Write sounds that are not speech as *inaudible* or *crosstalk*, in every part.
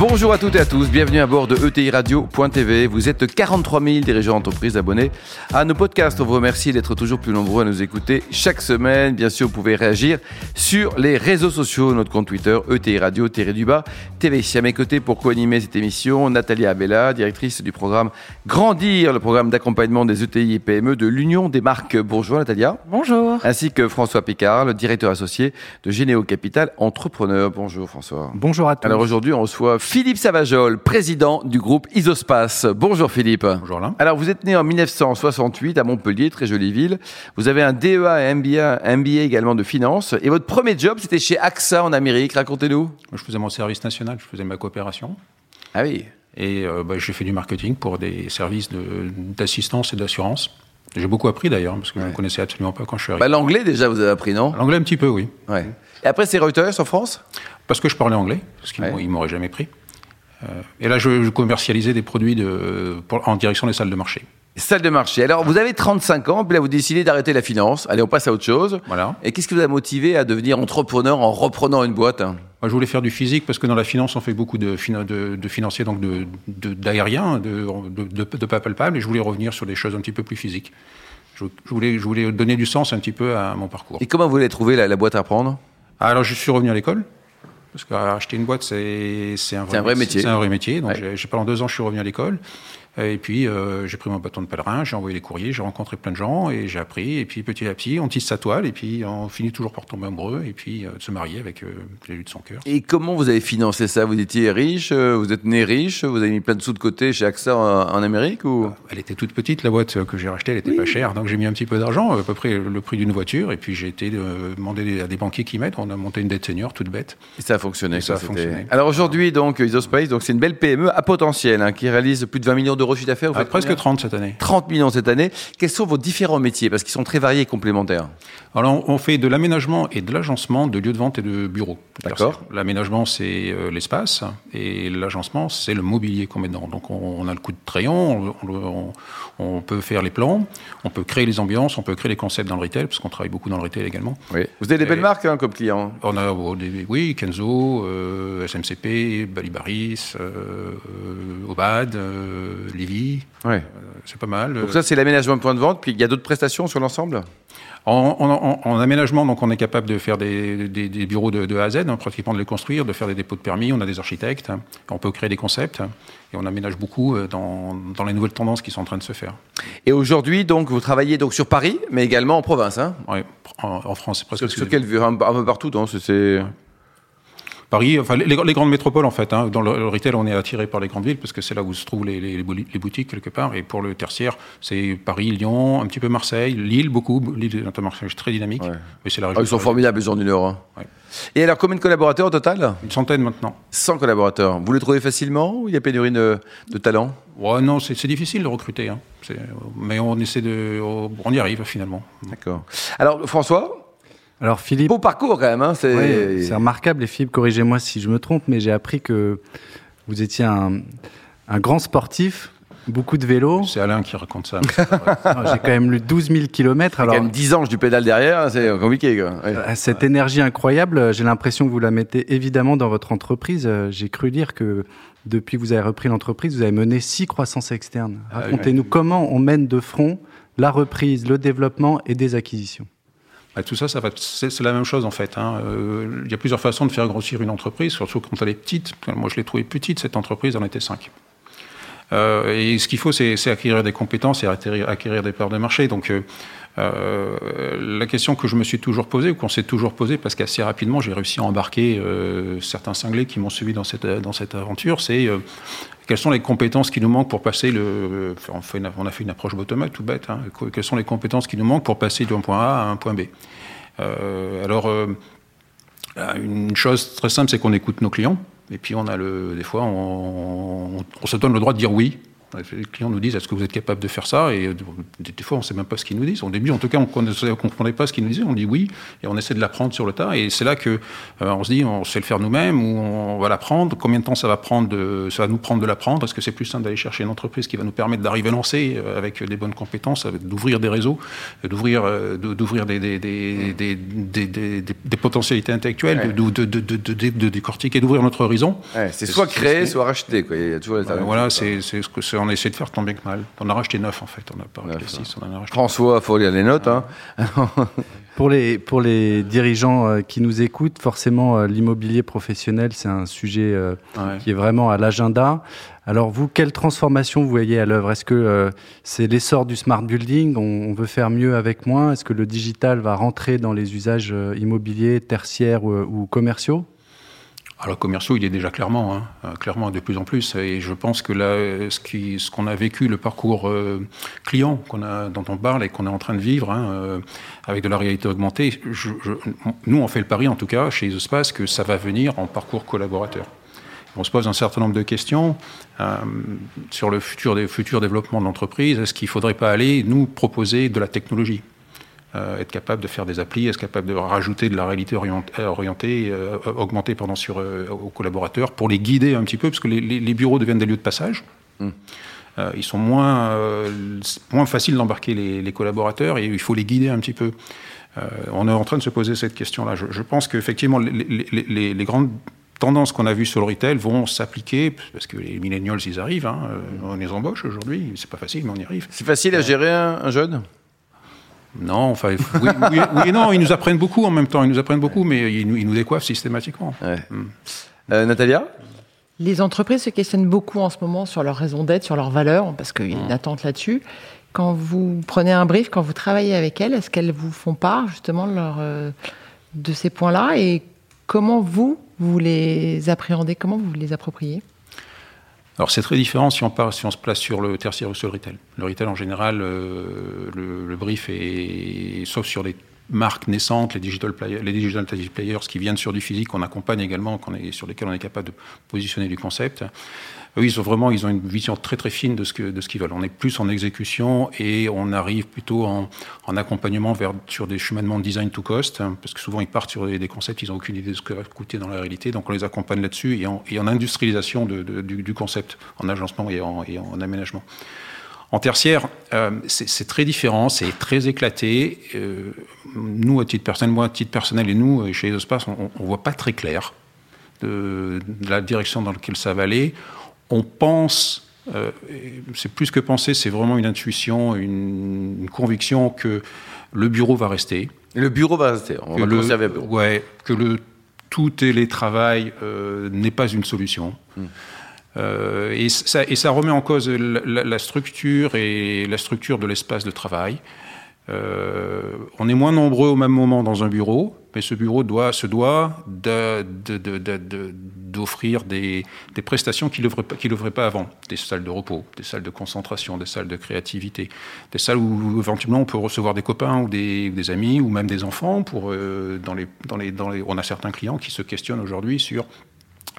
Bonjour à toutes et à tous, bienvenue à bord de ETI Radio.tv. Vous êtes 43 000 dirigeants d'entreprise abonnés à nos podcasts. On vous remercie d'être toujours plus nombreux à nous écouter chaque semaine. Bien sûr, vous pouvez réagir sur les réseaux sociaux, notre compte Twitter, ETI Radio, du bas, TV. À mes côtés pour co-animer cette émission, Nathalie Abella, directrice du programme Grandir, le programme d'accompagnement des ETI et PME de l'Union des marques. Bonjour Natalia. Bonjour. Ainsi que François Picard, le directeur associé de Généo Capital Entrepreneur. Bonjour François. Bonjour à tous. Alors aujourd'hui, on reçoit Philippe Savajol, président du groupe Isospace. Bonjour Philippe. Bonjour Alain. Alors vous êtes né en 1968 à Montpellier, très jolie ville. Vous avez un DEA et MBA, MBA également de finance. Et votre premier job, c'était chez AXA en Amérique. Racontez-nous. Je faisais mon service national, je faisais ma coopération. Ah oui. Et euh, bah, j'ai fait du marketing pour des services d'assistance et d'assurance. J'ai beaucoup appris d'ailleurs, parce que je ne connaissais absolument pas quand je suis arrivé. Bah, L'anglais déjà, vous avez appris, non? L'anglais un petit peu, oui. Ouais. Et après, c'est Reuters en France? Parce que je parlais anglais, parce qu'ils ne m'auraient jamais pris. Euh, et là, je, commercialisais des produits de, en direction des salles de marché. Salles de marché. Alors, vous avez 35 ans, puis là, vous décidez d'arrêter la finance. Allez, on passe à autre chose. Voilà. Et qu'est-ce qui vous a motivé à devenir entrepreneur en reprenant une boîte? Moi, je voulais faire du physique parce que dans la finance, on fait beaucoup de, de, de financiers, donc d'aérien, de, de, pas palpable, et je voulais revenir sur des choses un petit peu plus physiques. Je, voulais, je voulais donner du sens un petit peu à mon parcours. Et comment vous avez trouvé la, la boîte à prendre? Alors, je suis revenu à l'école. Parce qu'acheter une boîte, c'est un, un, vrai métier. C'est un vrai métier. Donc, j'ai pendant deux ans, je suis revenu à l'école. Et puis, euh, j'ai pris mon bâton de pèlerin, j'ai envoyé les courriers, j'ai rencontré plein de gens et j'ai appris. Et puis, petit à petit, on tisse sa toile et puis on finit toujours par tomber amoureux et puis euh, de se marier avec euh, l'élu de son cœur. Et comment vous avez financé ça? Vous étiez riche Vous êtes né riche Vous avez mis plein de sous de côté chez AXA en, Amérique ou? Elle était toute petite, la boîte que j'ai rachetée, elle était pas chère. Donc, j'ai mis un petit peu d'argent, à peu près le prix d'une voiture. Et puis, j'ai été demander à des banquiers qui m'aident. On a monté une dette senior toute bête. Et ça a fonctionné. ça, a fonctionné. Alors aujourd'hui, donc, Isospace, donc c'est une belle PME à potentiel hein, qui réalise plus de 20 millions d'euros de chiffre d'affaires. presque 30 cette année. 30 millions cette année. Quels sont vos différents métiers? Parce qu'ils sont très variés et complémentaires. Alors, on fait de l'aménagement et de l'agencement de lieux de vente et de bureaux. D'accord. L'aménagement, c'est euh, l'espace et l'agencement, c'est le mobilier qu'on met dedans. Donc, on, a le coup de crayon, on, peut faire les plans, on peut créer les ambiances, on peut créer les concepts dans le retail, parce qu'on travaille beaucoup dans le retail également. Oui. Vous avez des belles marques hein, comme clients On a oh, oui, Kenzo, euh, SMCP, Balibaris, euh, Obad, euh, Livy. Ouais. c'est pas mal. Donc ça, c'est l'aménagement de point de vente. Puis il y a d'autres prestations sur l'ensemble? En, aménagement, donc on est capable de faire des, bureaux de, A à Z, hein, pratiquement de les construire, de faire des dépôts de permis. On a des architectes, hein. on peut créer des concepts et on aménage beaucoup euh, dans, les nouvelles tendances qui sont en train de se faire. Et aujourd'hui, donc, vous travaillez donc sur Paris, mais également en province. Hein? Oui, en, France, c'est presque. Sur, sur quelle vue Un peu partout, c'est Paris, enfin les, grandes métropoles en fait. Hein. Dans le, retail, on est attiré par les grandes villes parce que c'est là où se trouvent les, les, boutiques quelque part. Et pour le tertiaire, c'est Paris, Lyon, un petit peu Marseille, Lille, beaucoup. Lille est un marché très dynamique. Mais c'est la région. Ah, ils sont formidables, ils ont du Nord. Hein. Et alors, combien de collaborateurs au total? Une centaine maintenant. 100 collaborateurs. Vous les trouvez facilement ou il y a pénurie de, de talent? Ouais, Non, c'est difficile de recruter. Hein. Mais on essaie de. On y arrive finalement. D'accord. Alors, François, alors Philippe. Beau parcours quand même. Hein, c'est remarquable et Philippe, corrigez-moi si je me trompe, mais j'ai appris que vous étiez un, grand sportif. Beaucoup de vélo. C'est Alain qui raconte ça. *laughs* J'ai quand même lu 12 000 km. Alors, quand même 10 ans du pédale derrière, hein, c'est compliqué. Quoi. Euh, cette énergie incroyable, j'ai l'impression que vous la mettez évidemment dans votre entreprise. Euh, j'ai cru lire que depuis que vous avez repris l'entreprise, vous avez mené six croissances externes. Ah Racontez-nous comment on mène de front la reprise, le développement et des acquisitions. Bah, tout ça, ça c'est la même chose en fait. Hein. Euh, il y a plusieurs façons de faire grossir une entreprise, surtout quand elle est petite. Moi, je l'ai trouvée petite, cette entreprise, en était cinq. Euh, et ce qu'il faut, c'est acquérir des compétences et acquérir, des parts de marché. Donc, euh, la question que je me suis toujours posée, ou qu'on s'est toujours posée, parce qu'assez rapidement, j'ai réussi à embarquer certains cinglés qui m'ont suivi dans cette, dans cette aventure, c'est quelles sont les compétences qui nous manquent pour passer le. On, a fait une approche bottom-up, tout bête. Hein. Quelles sont les compétences qui nous manquent pour passer d'un point A à un point B? Alors, une chose très simple, c'est qu'on écoute nos clients. Et puis on a le, des fois, on, se donne le droit de dire oui Les clients nous disent est-ce que vous êtes capable de faire ça? Et des fois, on ne sait même pas ce qu'ils nous disent. Au début, en tout cas, on ne comprenait pas ce qu'ils nous disaient. On dit oui, et on essaie de l'apprendre sur le tas. Et c'est là que on se dit on sait le faire nous-mêmes ou on va l'apprendre. Combien de temps ça va prendre de, Ça va nous prendre de l'apprendre? Est-ce que c'est plus simple d'aller chercher une entreprise qui va nous permettre d'arriver à lancer avec des bonnes compétences, d'ouvrir des réseaux, d'ouvrir d'ouvrir des, des, des, des, potentialités intellectuelles, de, de, de, de, décortiquer, d'ouvrir notre horizon. c'est soit créer, soit racheter. Quoi. Il y a toujours voilà, c'est ce que on essaie de faire tant bien que mal. On a racheté neuf en fait, on n'a pas racheté six. On en a racheté François, faut lire les notes. Hein. *laughs* Pour les, pour les dirigeants euh, qui nous écoutent, forcément, euh, l'immobilier professionnel, c'est un sujet euh, qui est vraiment à l'agenda. Alors vous, quelle transformation vous voyez à l'œuvre? Est-ce que c'est l'essor du smart building? On, veut faire mieux avec moins? Est-ce que le digital va rentrer dans les usages immobiliers, tertiaires ou commerciaux? Alors, commerciaux, il est déjà clairement, hein, euh, clairement de plus en plus. Et je pense que là, ce qu'on ce a vécu, le parcours euh, client qu'on a, dont on parle et qu'on est en train de vivre, hein, euh, avec de la réalité augmentée, je, nous, on fait le pari, en tout cas, chez Isospace, que ça va venir en parcours collaborateur. On se pose un certain nombre de questions sur le futur, des, futurs développement de l'entreprise. Est-ce qu'il ne faudrait pas aller nous proposer de la technologie? euh, être capable de faire des applis, être capable de rajouter de la réalité orientée, euh, augmentée pendant sur, euh, aux collaborateurs pour les guider un petit peu, parce que les, bureaux deviennent des lieux de passage. Hmm. ils sont moins, moins faciles d'embarquer les, collaborateurs et il faut les guider un petit peu. on est en train de se poser cette question-là. Je, pense qu'effectivement, les, les, grandes tendances qu'on a vues sur le retail vont s'appliquer, parce que les millennials, ils arrivent, hein, on les embauche aujourd'hui, c'est pas facile, mais on y arrive. C'est facile à gérer un jeune? Non, enfin, oui, et non, ils nous apprennent beaucoup en même temps, ils nous apprennent beaucoup, mais ils nous, décoiffent systématiquement. Hmm. Euh, Natalia Les entreprises se questionnent beaucoup en ce moment sur leur raison d'être, sur leurs valeurs, parce qu'il y a une hmm. attente là-dessus. Quand vous prenez un brief, quand vous travaillez avec elles, est-ce qu'elles vous font part justement de, leur, euh, de ces points-là? Et comment vous, vous les appréhendez? Comment vous les appropriez? Alors c'est très différent si on, si on se place sur le tertiaire ou sur le retail. Le retail en général, euh, le, brief est, sauf sur les marques naissantes, les digital, players, les digital players qui viennent sur du physique, qu'on accompagne également, qu'on est, sur lesquels on est capable de positionner du concept. Eux, ils ont vraiment ils ont une vision très très fine de ce que de ce qu'ils veulent. On est plus en exécution et on arrive plutôt en, en accompagnement sur des cheminements de design to cost, hein, parce que souvent ils partent sur des, concepts, ils n'ont aucune idée de ce que va coûter dans la réalité, donc on les accompagne là-dessus et en, industrialisation du, concept, en agencement et en, aménagement. En tertiaire, euh, c'est très différent, c'est très éclaté. Euh, nous, à titre personnel, moi, à titre personnel et nous, euh, chez Esospace, on ne voit pas très clair de, la direction dans laquelle ça va aller on pense, euh, c'est plus que penser, c'est vraiment une intuition, une, conviction que le bureau va rester. Le bureau va rester, on va le, conserver le bureau. Ouais, que le tout télétravail euh, n'est pas une solution. Hmm. Euh, et, ça, et, ça, remet en cause la, structure et la structure de l'espace de travail. on est moins nombreux au même moment dans un bureau, mais ce bureau doit, se doit d'offrir des, prestations qu'il n'offrait pas, avant. Des salles de repos, des salles de concentration, des salles de créativité, des salles où éventuellement on peut recevoir des copains ou des, amis ou même des enfants. Euh, on a certains clients qui se questionnent aujourd'hui sur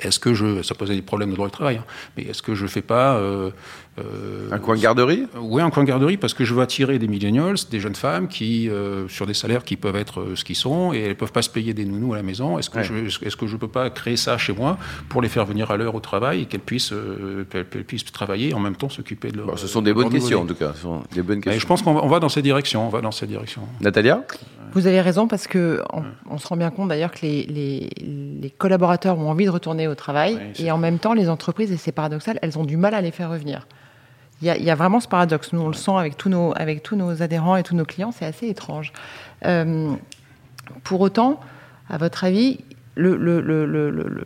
est-ce que je, ça posait des problèmes de droit du travail, hein, mais est-ce que je fais pas euh, euh, un coin de garderie? Oui, un coin de garderie parce que je veux attirer des millennials, des jeunes femmes qui, euh, sur des salaires qui peuvent être ce qu'ils sont et elles peuvent pas se payer des nounous à la maison. Est-ce que je, est-ce que je peux pas créer ça chez moi pour les faire venir à l'heure au travail et qu'elles puissent, puissent travailler et en même temps s'occuper de leur. ce sont des bonnes questions en tout cas. Ce sont des bonnes questions. je pense qu'on va, on va dans cette direction. On va dans cette direction. Natalia? Vous avez raison parce que on, se rend bien compte d'ailleurs que les, les, collaborateurs ont envie de retourner au travail et en même temps les entreprises, et c'est paradoxal, elles ont du mal à les faire revenir. Il y, a, vraiment ce paradoxe. Nous, on le sent avec tous nos, avec tous nos adhérents et tous nos clients, c'est assez étrange. Euh, pour autant, à votre avis, le, le,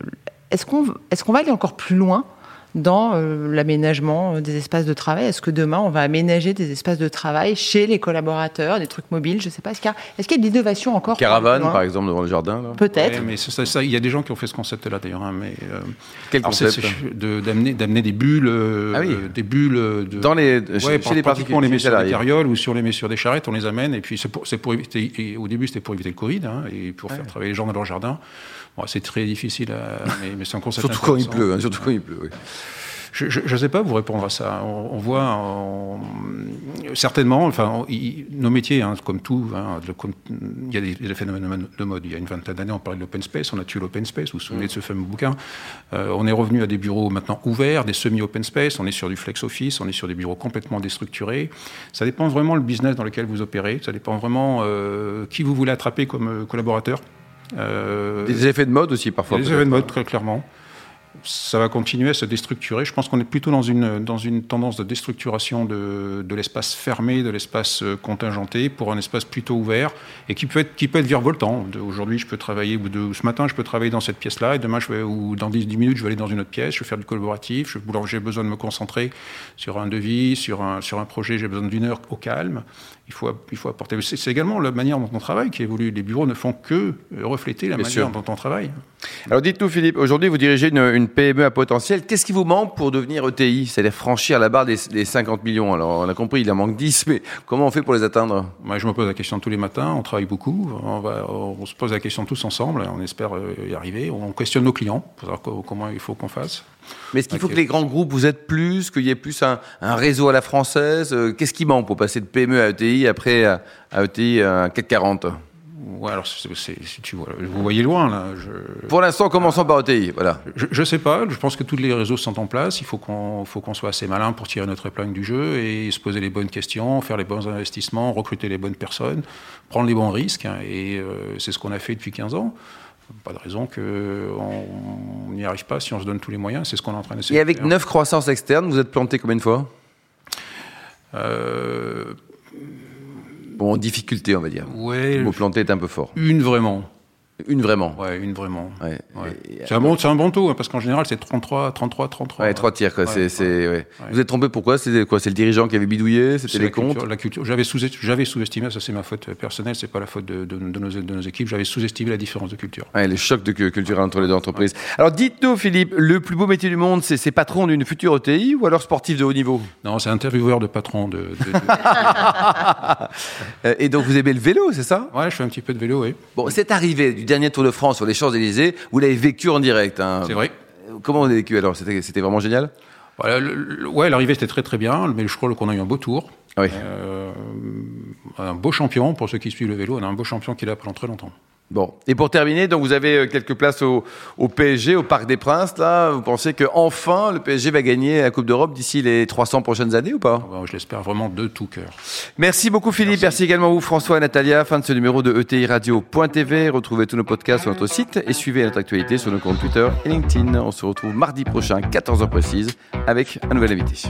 est-ce qu'on est qu'on va aller encore plus loin dans euh, l'aménagement euh, des espaces de travail Est-ce que demain, on va aménager des espaces de travail chez les collaborateurs, des trucs mobiles? Je ne sais pas. Est-ce qu'il y, a de l'innovation encore? Caravane, par exemple, devant le jardin Peut-être. mais ça, il y a des gens qui ont fait ce concept-là, d'ailleurs. Hein, mais, euh, Quel concept? D'amener des bulles, ah des bulles de, dans les, chez, les pratiquement on les met sur des carrioles ou sur les met sur des charrettes, on les amène. Et puis, c'est pour, pour, éviter. au début, c'était pour éviter le Covid hein, et pour faire travailler les gens dans leur jardin c'est très difficile, à, mais, mais c'est un concept *laughs* surtout quand il pleut, hein, surtout quand il pleut. Oui. Je ne sais pas vous répondre à ça. On, voit certainement, enfin, nos métiers, hein, comme tout, hein, il y a des, phénomènes de mode. Il y a une vingtaine d'années, on parlait de l'open space, on a tué l'open space. Vous vous souvenez de ce fameux bouquin euh, On est revenu à des bureaux maintenant ouverts, des semi-open space. On est sur du flex office, on est sur des bureaux complètement déstructurés. Ça dépend vraiment le business dans lequel vous opérez. Ça dépend vraiment euh, qui vous voulez attraper comme euh, collaborateur. des effets de mode aussi parfois. Des effets de mode très clairement ça va continuer à se déstructurer. Je pense qu'on est plutôt dans une, dans une tendance de déstructuration de, de l'espace fermé, de l'espace euh, contingenté, pour un espace plutôt ouvert et qui peut être, qui peut être virevoltant. Aujourd'hui, je peux travailler, ou ce matin, je peux travailler dans cette pièce-là, et demain, ou dans 10, 10, minutes, je vais aller dans une autre pièce, je vais faire du collaboratif, j'ai besoin de me concentrer sur un devis, sur un, sur un projet, j'ai besoin d'une heure au calme il faut, il faut apporter. C'est également la manière dont on travaille qui évolue. Les bureaux ne font que refléter la manière dont on travaille. Alors dites-nous, Philippe, aujourd'hui vous dirigez une, PME à potentiel. Qu'est-ce qui vous manque pour devenir ETI C'est-à-dire franchir la barre des, 50 millions. Alors on a compris, il en manque 10, mais comment on fait pour les atteindre? Moi, Je me pose la question tous les matins. On travaille beaucoup. On, va, on se pose la question tous ensemble. On espère euh, y arriver. On questionne nos clients pour savoir comment il faut qu'on fasse. Mais est-ce qu'il faut que les grands groupes vous aident plus, qu'il y ait plus un, réseau à la française euh, Qu'est-ce qui manque pour passer de PME à ETI après à, ETI à CAC 40 Ouais, alors tu vois, vous voyez loin là. Pour l'instant, commençons par ETI, voilà. Je, ne sais pas. Je pense que tous les réseaux sont en place. Il faut qu'on faut qu'on soit assez malin pour tirer notre épingle du jeu et se poser les bonnes questions, faire les bons investissements, recruter les bonnes personnes, prendre les bons risques. Hein, et euh, c'est ce qu'on a fait depuis 15 ans pas de raison qu'on n'y arrive pas si on se donne tous les moyens. C'est ce qu'on est en train d'essayer. Et avec neuf croissances externes, vous êtes planté combien de fois euh... Bon, en difficulté, on va dire. Ouais. Vous planté est un peu fort. Une vraiment. Une vraiment. Ouais, une vraiment. C'est un bon, c'est un bon taux, hein, parce qu'en général, c'est 33, 33, 33. Ouais, trois tiers, quoi. c'est, c'est, Vous êtes trompé pourquoi? C'est quoi? C'est le dirigeant qui avait bidouillé? C'était les comptes? La culture. J'avais sous, j'avais sous-estimé, ça c'est ma faute personnelle, c'est pas la faute de, de, nos, de nos, équipes. J'avais sous-estimé la différence de culture. Les chocs de culture entre les deux entreprises. Alors, dites-nous, Philippe, le plus beau métier du monde, c'est, c'est patron d'une future ETI ou alors sportif de haut niveau? Non, c'est intervieweur de patron de. *laughs* Et donc, vous aimez le vélo, c'est ça? Ouais, je fais un petit peu de vélo, oui. Bon, c'est arrivé du dernier Tour de France sur les Champs-Élysées, vous l'avez vécu en direct. Hein. C'est vrai. Comment vous l'avez vécu alors? C'était vraiment génial? Voilà, Ouais, l'arrivée c'était très très bien, mais je crois qu'on a eu un beau tour. Oui. Euh, un beau champion, pour ceux qui suivent le vélo, on a un beau champion qui est là pendant très longtemps. Bon, et pour terminer, donc vous avez euh, quelques places au, PSG, au Parc des Princes. Là, vous pensez que enfin le PSG va gagner la Coupe d'Europe d'ici les 300 prochaines années ou pas? Je l'espère vraiment de tout cœur. Merci beaucoup Philippe, merci. également vous François et Natalia. Fin de ce numéro de ETI Radio.tv. Retrouvez tous nos podcasts sur notre site et suivez notre actualité sur nos comptes Twitter et LinkedIn. On se retrouve mardi prochain, 14h précise, avec un nouvel invité.